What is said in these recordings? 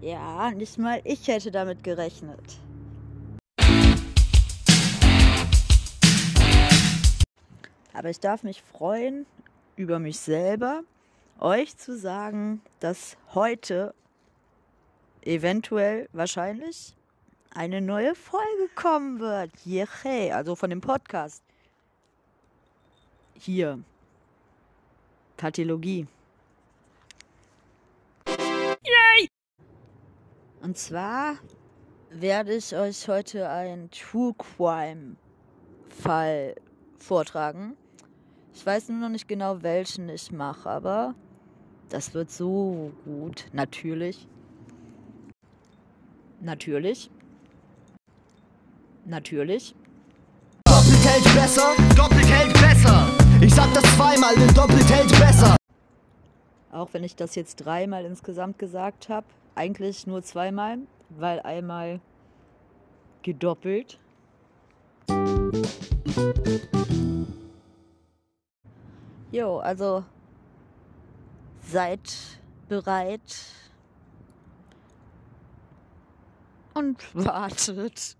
Ja, nicht mal ich hätte damit gerechnet. Aber ich darf mich freuen über mich selber, euch zu sagen, dass heute eventuell wahrscheinlich eine neue Folge kommen wird. Jeche, also von dem Podcast. Hier. Kardiologie. Und zwar werde ich euch heute einen True Crime Fall vortragen. Ich weiß nur noch nicht genau, welchen ich mache, aber das wird so gut. Natürlich. Natürlich. Natürlich. Doppelt hält besser, doppelt hält besser. Ich sag das zweimal, denn doppelt hält besser. Auch wenn ich das jetzt dreimal insgesamt gesagt habe. Eigentlich nur zweimal, weil einmal gedoppelt. Jo, also seid bereit und wartet.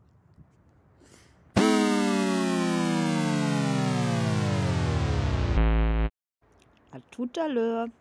A.